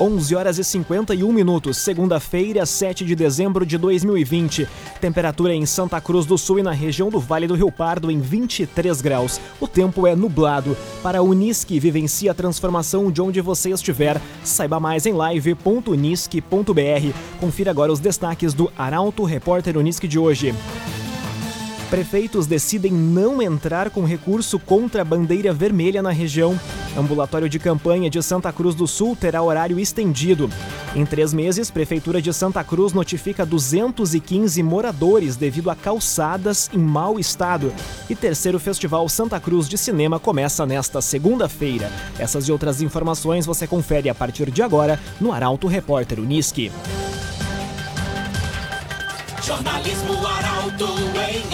11 horas e 51 minutos, segunda-feira, 7 de dezembro de 2020. Temperatura em Santa Cruz do Sul e na região do Vale do Rio Pardo em 23 graus. O tempo é nublado. Para a Unisque, vivencie a transformação de onde você estiver. Saiba mais em live.unisque.br. Confira agora os destaques do Arauto Repórter Unisque de hoje. Prefeitos decidem não entrar com recurso contra a bandeira vermelha na região. Ambulatório de campanha de Santa Cruz do Sul terá horário estendido. Em três meses, Prefeitura de Santa Cruz notifica 215 moradores devido a calçadas em mau estado. E terceiro Festival Santa Cruz de Cinema começa nesta segunda-feira. Essas e outras informações você confere a partir de agora no Arauto Repórter Uniski. Jornalismo Arauto em.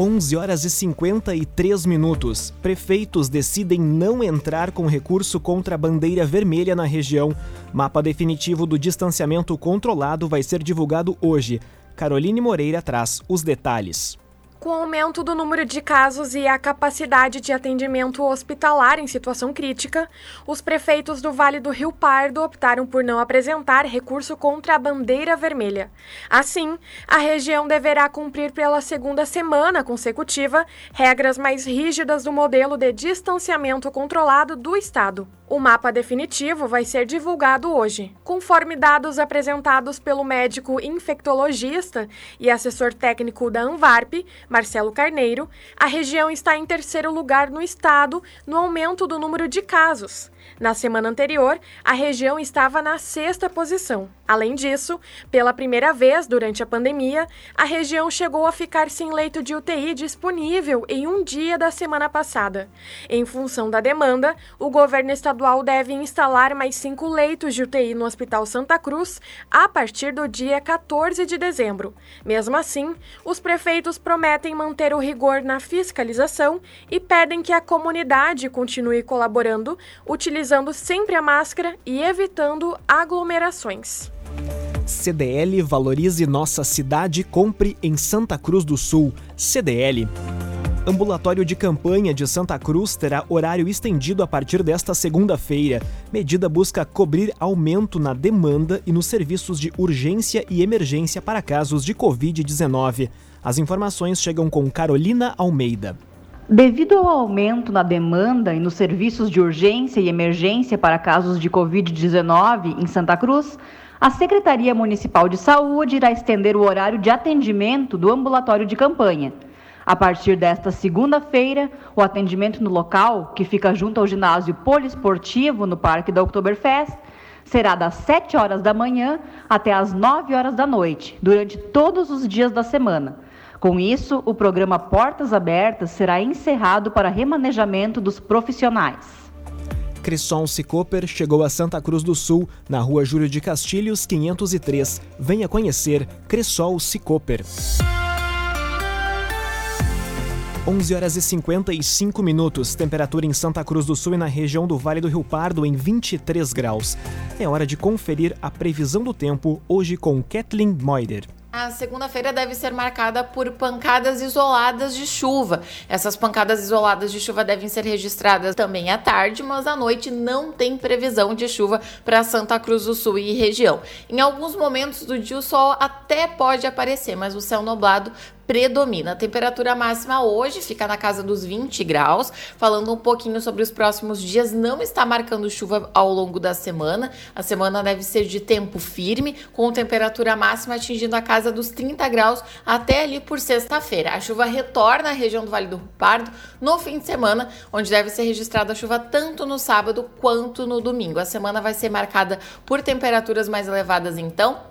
11 horas e 53 minutos. Prefeitos decidem não entrar com recurso contra a bandeira vermelha na região. Mapa definitivo do distanciamento controlado vai ser divulgado hoje. Caroline Moreira traz os detalhes. Com o aumento do número de casos e a capacidade de atendimento hospitalar em situação crítica, os prefeitos do Vale do Rio Pardo optaram por não apresentar recurso contra a bandeira vermelha. Assim, a região deverá cumprir pela segunda semana consecutiva regras mais rígidas do modelo de distanciamento controlado do Estado. O mapa definitivo vai ser divulgado hoje. Conforme dados apresentados pelo médico infectologista e assessor técnico da Anvarp, Marcelo Carneiro, a região está em terceiro lugar no estado no aumento do número de casos. Na semana anterior, a região estava na sexta posição. Além disso, pela primeira vez durante a pandemia, a região chegou a ficar sem leito de UTI disponível em um dia da semana passada. Em função da demanda, o governo estadual deve instalar mais cinco leitos de UTI no Hospital Santa Cruz a partir do dia 14 de dezembro. Mesmo assim, os prefeitos prometem manter o rigor na fiscalização e pedem que a comunidade continue colaborando, utilizando sempre a máscara e evitando aglomerações. CDL Valorize Nossa Cidade, compre em Santa Cruz do Sul. CDL. Ambulatório de campanha de Santa Cruz terá horário estendido a partir desta segunda-feira. Medida busca cobrir aumento na demanda e nos serviços de urgência e emergência para casos de Covid-19. As informações chegam com Carolina Almeida. Devido ao aumento na demanda e nos serviços de urgência e emergência para casos de Covid-19 em Santa Cruz, a Secretaria Municipal de Saúde irá estender o horário de atendimento do ambulatório de campanha. A partir desta segunda-feira, o atendimento no local, que fica junto ao ginásio poliesportivo no Parque da Oktoberfest, será das 7 horas da manhã até as 9 horas da noite, durante todos os dias da semana com isso, o programa Portas Abertas será encerrado para remanejamento dos profissionais. Crisson Cicoper chegou a Santa Cruz do Sul, na rua Júlio de Castilhos, 503. Venha conhecer Cressol Cicoper. 11 horas e 55 minutos. Temperatura em Santa Cruz do Sul e na região do Vale do Rio Pardo em 23 graus. É hora de conferir a previsão do tempo hoje com Kathleen Moider. A segunda-feira deve ser marcada por pancadas isoladas de chuva. Essas pancadas isoladas de chuva devem ser registradas também à tarde, mas à noite não tem previsão de chuva para Santa Cruz do Sul e região. Em alguns momentos do dia o sol até pode aparecer, mas o céu nublado predomina. A temperatura máxima hoje fica na casa dos 20 graus. Falando um pouquinho sobre os próximos dias, não está marcando chuva ao longo da semana. A semana deve ser de tempo firme, com temperatura máxima atingindo a casa dos 30 graus até ali por sexta-feira. A chuva retorna à região do Vale do Pardo no fim de semana, onde deve ser registrada chuva tanto no sábado quanto no domingo. A semana vai ser marcada por temperaturas mais elevadas então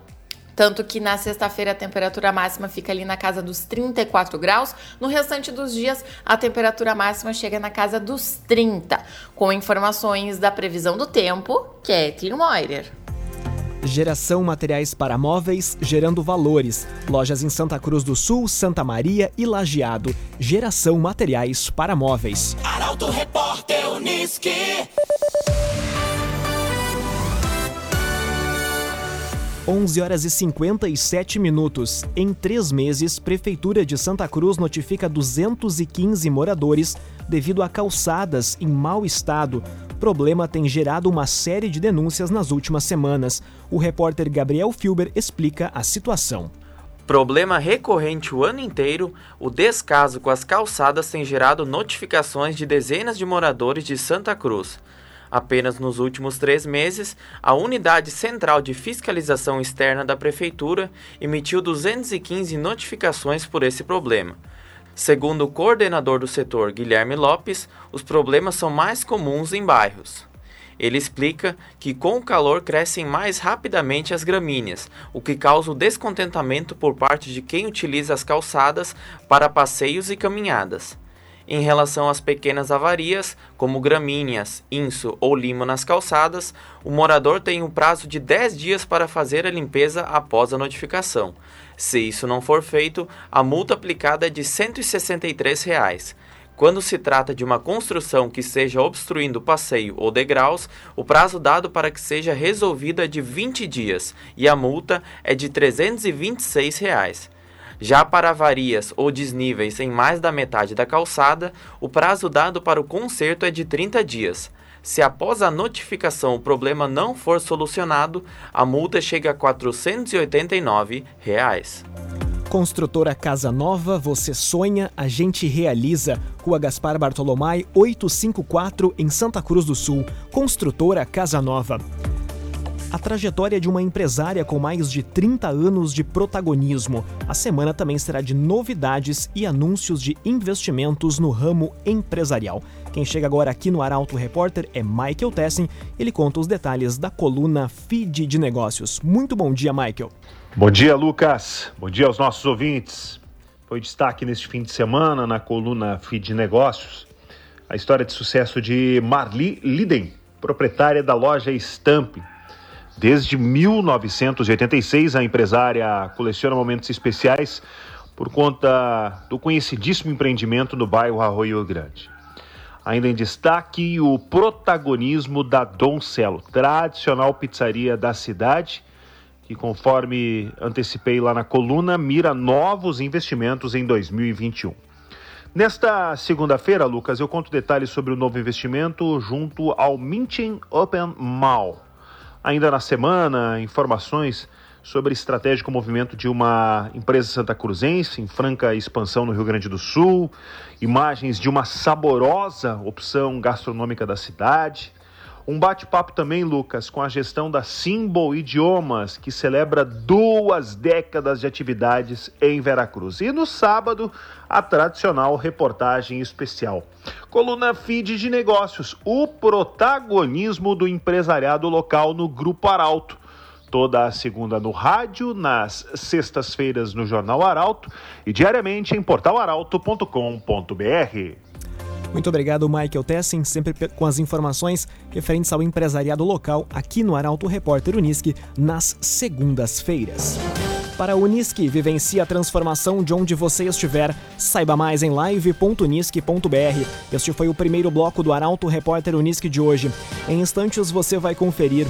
tanto que na sexta-feira a temperatura máxima fica ali na casa dos 34 graus, no restante dos dias a temperatura máxima chega na casa dos 30, com informações da previsão do tempo, que Moirer. Geração materiais para móveis, gerando valores. Lojas em Santa Cruz do Sul, Santa Maria e Lajeado. Geração materiais para móveis. Arauto Repórter Unisque. 11 horas e 57 minutos. Em três meses, Prefeitura de Santa Cruz notifica 215 moradores devido a calçadas em mau estado. Problema tem gerado uma série de denúncias nas últimas semanas. O repórter Gabriel Filber explica a situação. Problema recorrente o ano inteiro, o descaso com as calçadas tem gerado notificações de dezenas de moradores de Santa Cruz. Apenas nos últimos três meses, a Unidade Central de Fiscalização Externa da Prefeitura emitiu 215 notificações por esse problema. Segundo o coordenador do setor, Guilherme Lopes, os problemas são mais comuns em bairros. Ele explica que com o calor crescem mais rapidamente as gramíneas, o que causa o descontentamento por parte de quem utiliza as calçadas para passeios e caminhadas. Em relação às pequenas avarias, como gramíneas, inso ou limo nas calçadas, o morador tem um prazo de 10 dias para fazer a limpeza após a notificação. Se isso não for feito, a multa aplicada é de 163 reais. Quando se trata de uma construção que esteja obstruindo passeio ou degraus, o prazo dado para que seja resolvido é de 20 dias e a multa é de 326 reais. Já para avarias ou desníveis em mais da metade da calçada, o prazo dado para o conserto é de 30 dias. Se após a notificação o problema não for solucionado, a multa chega a 489 reais. Construtora Casa Nova, você sonha, a gente realiza. Rua Gaspar Bartolomai, 854, em Santa Cruz do Sul. Construtora Casa Nova a trajetória de uma empresária com mais de 30 anos de protagonismo. A semana também será de novidades e anúncios de investimentos no ramo empresarial. Quem chega agora aqui no Arauto Repórter é Michael Tessin. Ele conta os detalhes da coluna Feed de Negócios. Muito bom dia, Michael. Bom dia, Lucas. Bom dia aos nossos ouvintes. Foi destaque neste fim de semana na coluna Feed de Negócios a história de sucesso de Marli Liden, proprietária da loja Stamp, Desde 1986, a empresária coleciona momentos especiais por conta do conhecidíssimo empreendimento no bairro Arroio Grande. Ainda em destaque, o protagonismo da Doncelo, tradicional pizzaria da cidade, que, conforme antecipei lá na coluna, mira novos investimentos em 2021. Nesta segunda-feira, Lucas, eu conto detalhes sobre o novo investimento junto ao Minting Open Mall Ainda na semana, informações sobre estratégico movimento de uma empresa santa cruzense em franca expansão no Rio Grande do Sul, imagens de uma saborosa opção gastronômica da cidade. Um bate-papo também, Lucas, com a gestão da Symbol Idiomas, que celebra duas décadas de atividades em Veracruz. E no sábado, a tradicional reportagem especial. Coluna Feed de Negócios, o protagonismo do empresariado local no Grupo Arauto. Toda a segunda no rádio, nas sextas-feiras no Jornal Arauto e diariamente em portalaralto.com.br. Muito obrigado, Michael Tessin, sempre com as informações referentes ao empresariado local aqui no Arauto Repórter Unisque nas segundas-feiras. Para a Unisque, vivencie a transformação de onde você estiver. Saiba mais em live.unisque.br. Este foi o primeiro bloco do Arauto Repórter Unisque de hoje. Em instantes você vai conferir.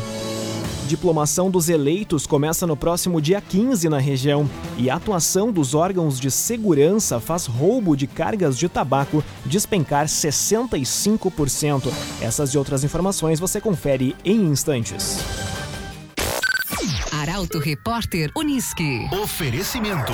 Diplomação dos eleitos começa no próximo dia 15 na região e a atuação dos órgãos de segurança faz roubo de cargas de tabaco despencar 65%. Essas e outras informações você confere em instantes. Arauto Repórter Unisque. Oferecimento.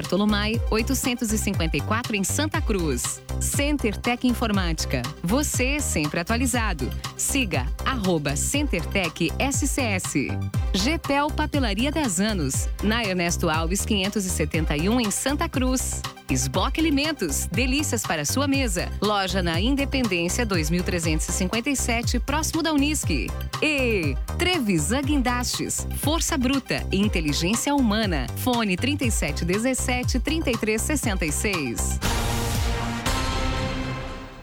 Bartolomai, 854 em Santa Cruz. Center Tech Informática. Você sempre atualizado. Siga arroba CenterTech SCS. GPEL Papelaria 10 anos. Na Ernesto Alves 571 em Santa Cruz. Esboque Alimentos, delícias para sua mesa. Loja na Independência 2357, próximo da Unisque. E Trevisan Guindastes, Força Bruta e Inteligência Humana. Fone 3717 3366.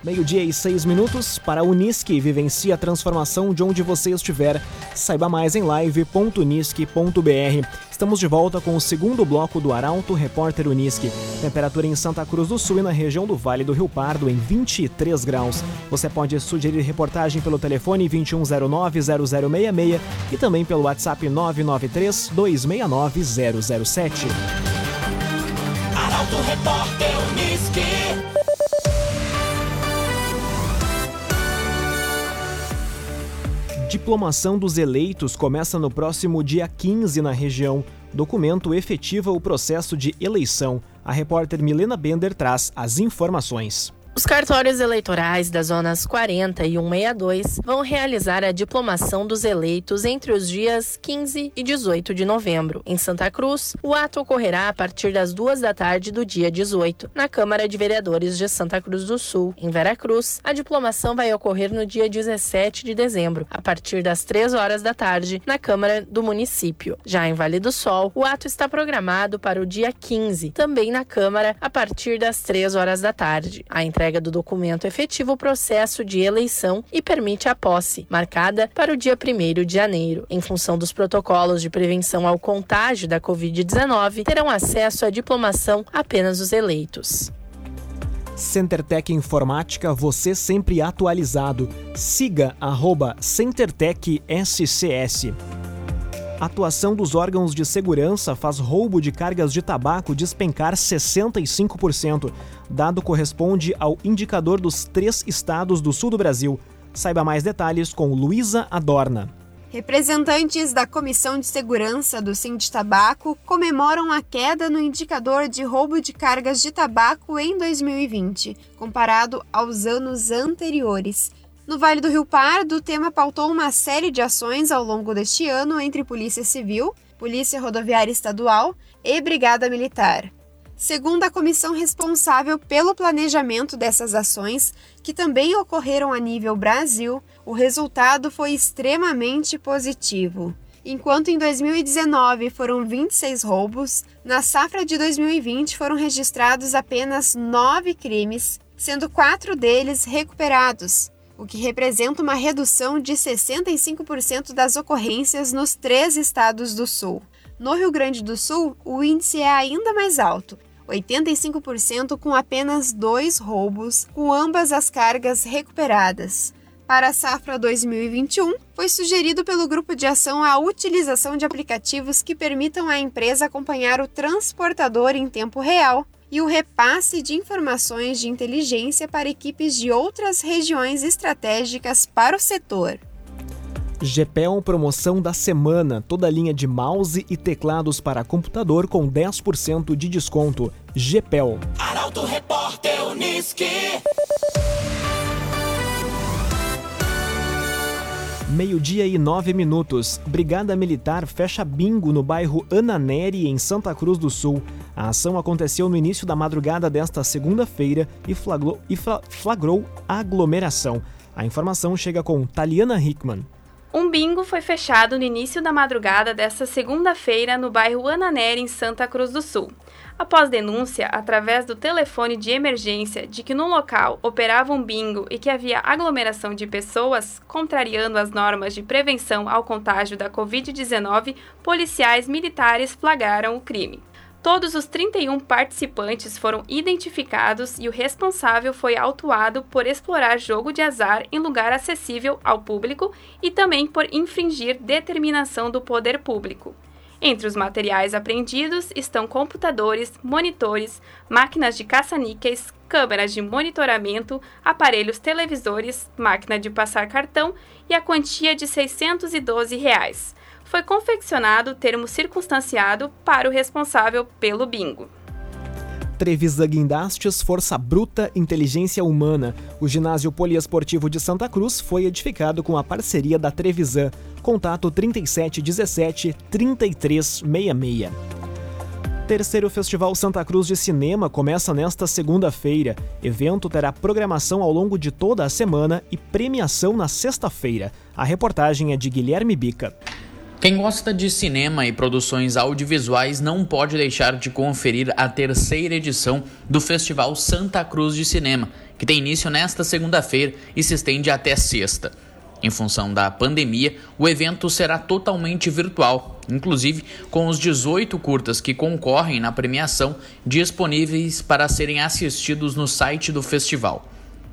Meio-dia e seis minutos para a Unisque. Vivencie a transformação de onde você estiver. Saiba mais em live.unisque.br. Estamos de volta com o segundo bloco do Arauto Repórter Unisque. Temperatura em Santa Cruz do Sul e na região do Vale do Rio Pardo em 23 graus. Você pode sugerir reportagem pelo telefone 2109-0066 e também pelo WhatsApp 993-269-007. Arauto Repórter Unisque. Diplomação dos eleitos começa no próximo dia 15 na região. Documento efetiva o processo de eleição. A repórter Milena Bender traz as informações. Os cartórios eleitorais das zonas 40 e 162 vão realizar a diplomação dos eleitos entre os dias 15 e 18 de novembro. Em Santa Cruz, o ato ocorrerá a partir das duas da tarde do dia 18, na Câmara de Vereadores de Santa Cruz do Sul. Em Veracruz, a diplomação vai ocorrer no dia 17 de dezembro, a partir das 3 horas da tarde, na Câmara do município. Já em Vale do Sol, o ato está programado para o dia 15, também na Câmara, a partir das 3 horas da tarde. A entrega do documento efetiva o processo de eleição e permite a posse, marcada para o dia 1 de janeiro. Em função dos protocolos de prevenção ao contágio da Covid-19, terão acesso à diplomação apenas os eleitos. CenterTech Informática, você sempre atualizado. Siga arroba CenterTech SCS. Atuação dos órgãos de segurança faz roubo de cargas de tabaco despencar 65%. Dado corresponde ao indicador dos três estados do sul do Brasil. Saiba mais detalhes com Luísa Adorna. Representantes da Comissão de Segurança do Sind Tabaco comemoram a queda no indicador de roubo de cargas de tabaco em 2020, comparado aos anos anteriores. No Vale do Rio Pardo, o tema pautou uma série de ações ao longo deste ano entre Polícia Civil, Polícia Rodoviária Estadual e Brigada Militar. Segundo a comissão responsável pelo planejamento dessas ações, que também ocorreram a nível Brasil, o resultado foi extremamente positivo. Enquanto em 2019 foram 26 roubos, na safra de 2020 foram registrados apenas 9 crimes, sendo quatro deles recuperados, o que representa uma redução de 65% das ocorrências nos três estados do Sul. No Rio Grande do Sul, o índice é ainda mais alto, 85% com apenas dois roubos, com ambas as cargas recuperadas. Para a safra 2021, foi sugerido pelo grupo de ação a utilização de aplicativos que permitam à empresa acompanhar o transportador em tempo real e o repasse de informações de inteligência para equipes de outras regiões estratégicas para o setor. GPEL promoção da semana, toda linha de mouse e teclados para computador com 10% de desconto. GPEL. Arauto Repórter Unisque. Meio-dia e nove minutos. Brigada Militar fecha bingo no bairro Ananeri, em Santa Cruz do Sul. A ação aconteceu no início da madrugada desta segunda-feira e flagrou, e flagrou aglomeração. A informação chega com Taliana Hickman. Um bingo foi fechado no início da madrugada desta segunda-feira no bairro Ananeri, em Santa Cruz do Sul. Após denúncia, através do telefone de emergência, de que no local operava um bingo e que havia aglomeração de pessoas, contrariando as normas de prevenção ao contágio da Covid-19, policiais militares flagraram o crime. Todos os 31 participantes foram identificados e o responsável foi autuado por explorar jogo de azar em lugar acessível ao público e também por infringir determinação do poder público. Entre os materiais apreendidos estão computadores, monitores, máquinas de caça-níqueis, câmeras de monitoramento, aparelhos televisores, máquina de passar cartão e a quantia de R$ 612. Reais foi confeccionado termo circunstanciado para o responsável pelo bingo. Trevisa Guindastes, Força Bruta, Inteligência Humana. O ginásio poliesportivo de Santa Cruz foi edificado com a parceria da Trevisan. Contato 3717 3366. Terceiro Festival Santa Cruz de Cinema começa nesta segunda-feira. Evento terá programação ao longo de toda a semana e premiação na sexta-feira. A reportagem é de Guilherme Bica. Quem gosta de cinema e produções audiovisuais não pode deixar de conferir a terceira edição do Festival Santa Cruz de Cinema, que tem início nesta segunda-feira e se estende até sexta. Em função da pandemia, o evento será totalmente virtual, inclusive com os 18 curtas que concorrem na premiação disponíveis para serem assistidos no site do festival.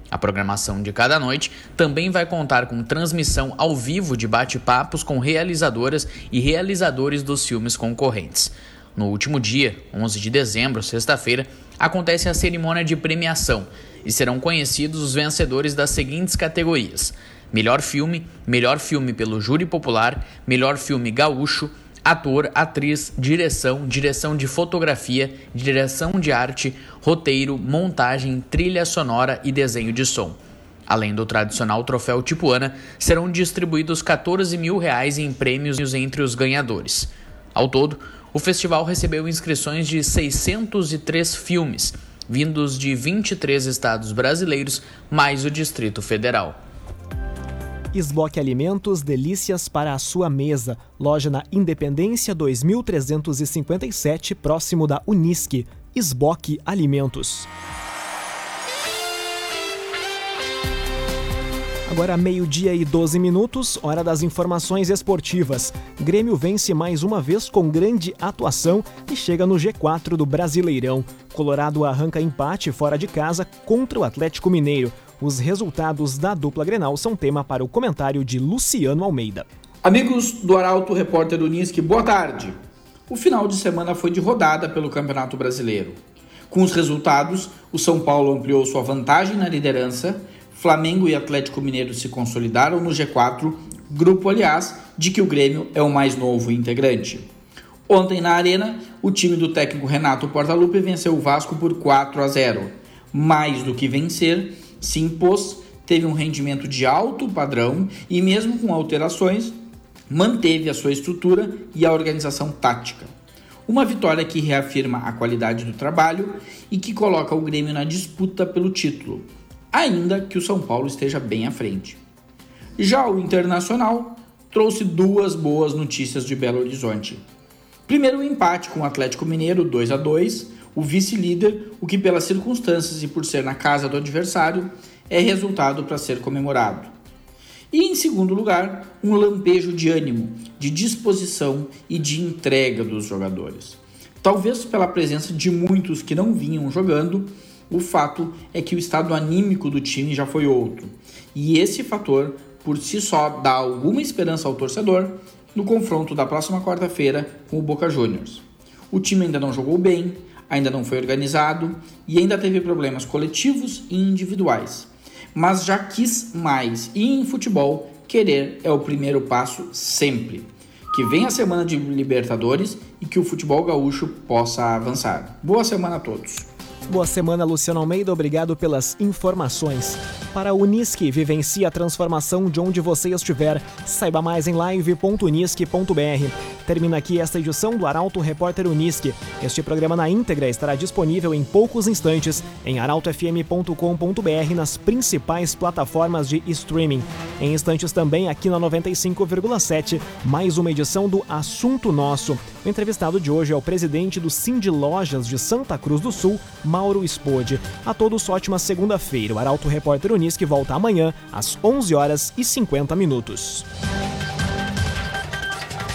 A programação de cada noite também vai contar com transmissão ao vivo de bate-papos com realizadoras e realizadores dos filmes concorrentes. No último dia, 11 de dezembro, sexta-feira, acontece a cerimônia de premiação e serão conhecidos os vencedores das seguintes categorias: Melhor filme, melhor filme pelo júri popular, melhor filme gaúcho, ator, atriz, direção, direção de fotografia, direção de arte, roteiro, montagem, trilha sonora e desenho de som. Além do tradicional troféu Tipuana, serão distribuídos 14 mil reais em prêmios entre os ganhadores. Ao todo, o festival recebeu inscrições de 603 filmes, vindos de 23 estados brasileiros, mais o Distrito Federal. Esboque Alimentos, delícias para a sua mesa. Loja na Independência 2357, próximo da Unisque. Esboque Alimentos. Agora meio-dia e 12 minutos, hora das informações esportivas. Grêmio vence mais uma vez com grande atuação e chega no G4 do Brasileirão. Colorado arranca empate fora de casa contra o Atlético Mineiro. Os resultados da dupla Grenal são tema para o comentário de Luciano Almeida. Amigos do Arauto Repórter Unisque, boa tarde. O final de semana foi de rodada pelo Campeonato Brasileiro. Com os resultados, o São Paulo ampliou sua vantagem na liderança, Flamengo e Atlético Mineiro se consolidaram no G4, grupo, aliás, de que o Grêmio é o mais novo integrante. Ontem na Arena, o time do técnico Renato Portaluppi venceu o Vasco por 4 a 0. Mais do que vencer, se impôs, teve um rendimento de alto padrão e, mesmo com alterações, manteve a sua estrutura e a organização tática. Uma vitória que reafirma a qualidade do trabalho e que coloca o Grêmio na disputa pelo título, ainda que o São Paulo esteja bem à frente. Já o Internacional trouxe duas boas notícias de Belo Horizonte. Primeiro, o empate com o Atlético Mineiro 2 a 2 o vice-líder, o que, pelas circunstâncias e por ser na casa do adversário, é resultado para ser comemorado. E, em segundo lugar, um lampejo de ânimo, de disposição e de entrega dos jogadores. Talvez pela presença de muitos que não vinham jogando, o fato é que o estado anímico do time já foi outro. E esse fator, por si só, dá alguma esperança ao torcedor no confronto da próxima quarta-feira com o Boca Juniors. O time ainda não jogou bem, ainda não foi organizado e ainda teve problemas coletivos e individuais. Mas já quis mais e em futebol, querer é o primeiro passo sempre. Que venha a semana de Libertadores e que o futebol gaúcho possa avançar. Boa semana a todos. Boa semana, Luciano Almeida. Obrigado pelas informações. Para a Unisque, vivencie a transformação de onde você estiver. Saiba mais em live.unisque.br. Termina aqui esta edição do Arauto Repórter Unisque. Este programa na íntegra estará disponível em poucos instantes em arautofm.com.br nas principais plataformas de streaming. Em instantes também aqui na 95,7, mais uma edição do Assunto Nosso. O entrevistado de hoje é o presidente do Cindy Lojas de Santa Cruz do Sul, Mauro Spode. A todos ótima segunda-feira. O Arauto Repórter Unisque volta amanhã às 11 horas e 50 minutos.